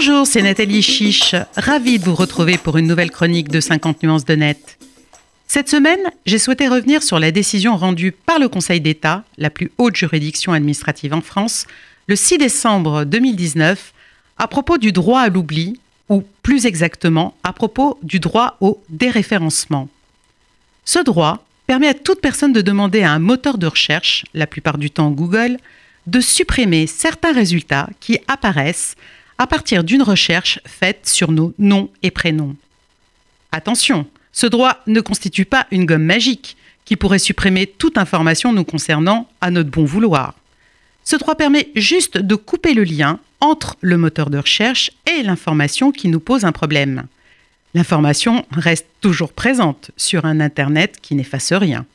Bonjour, c'est Nathalie Chiche, ravie de vous retrouver pour une nouvelle chronique de 50 nuances de net. Cette semaine, j'ai souhaité revenir sur la décision rendue par le Conseil d'État, la plus haute juridiction administrative en France, le 6 décembre 2019, à propos du droit à l'oubli, ou plus exactement à propos du droit au déréférencement. Ce droit permet à toute personne de demander à un moteur de recherche, la plupart du temps Google, de supprimer certains résultats qui apparaissent à partir d'une recherche faite sur nos noms et prénoms. Attention, ce droit ne constitue pas une gomme magique qui pourrait supprimer toute information nous concernant à notre bon vouloir. Ce droit permet juste de couper le lien entre le moteur de recherche et l'information qui nous pose un problème. L'information reste toujours présente sur un Internet qui n'efface rien.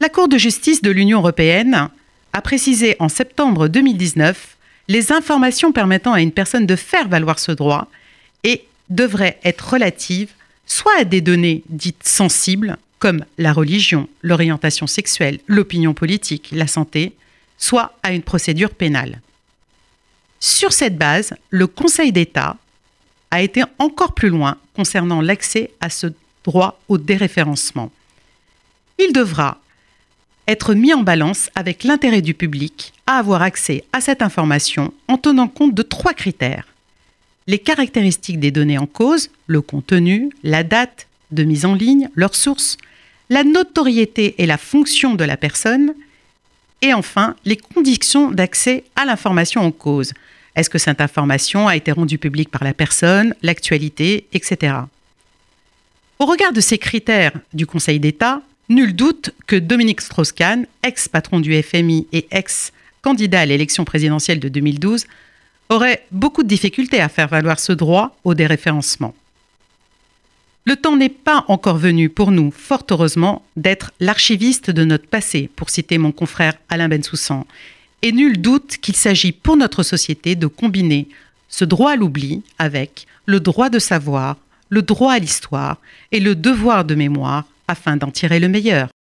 La Cour de justice de l'Union européenne a précisé en septembre 2019 les informations permettant à une personne de faire valoir ce droit et devraient être relatives soit à des données dites sensibles, comme la religion, l'orientation sexuelle, l'opinion politique, la santé, soit à une procédure pénale. Sur cette base, le Conseil d'État a été encore plus loin concernant l'accès à ce droit au déréférencement. Il devra être mis en balance avec l'intérêt du public à avoir accès à cette information en tenant compte de trois critères. Les caractéristiques des données en cause, le contenu, la date de mise en ligne, leur source, la notoriété et la fonction de la personne, et enfin les conditions d'accès à l'information en cause. Est-ce que cette information a été rendue publique par la personne, l'actualité, etc. Au regard de ces critères du Conseil d'État, Nul doute que Dominique Strauss-Kahn, ex-patron du FMI et ex-candidat à l'élection présidentielle de 2012, aurait beaucoup de difficultés à faire valoir ce droit au déréférencement. Le temps n'est pas encore venu pour nous, fort heureusement, d'être l'archiviste de notre passé, pour citer mon confrère Alain Bensoussan. Et nul doute qu'il s'agit pour notre société de combiner ce droit à l'oubli avec le droit de savoir, le droit à l'histoire et le devoir de mémoire afin d'en tirer le meilleur.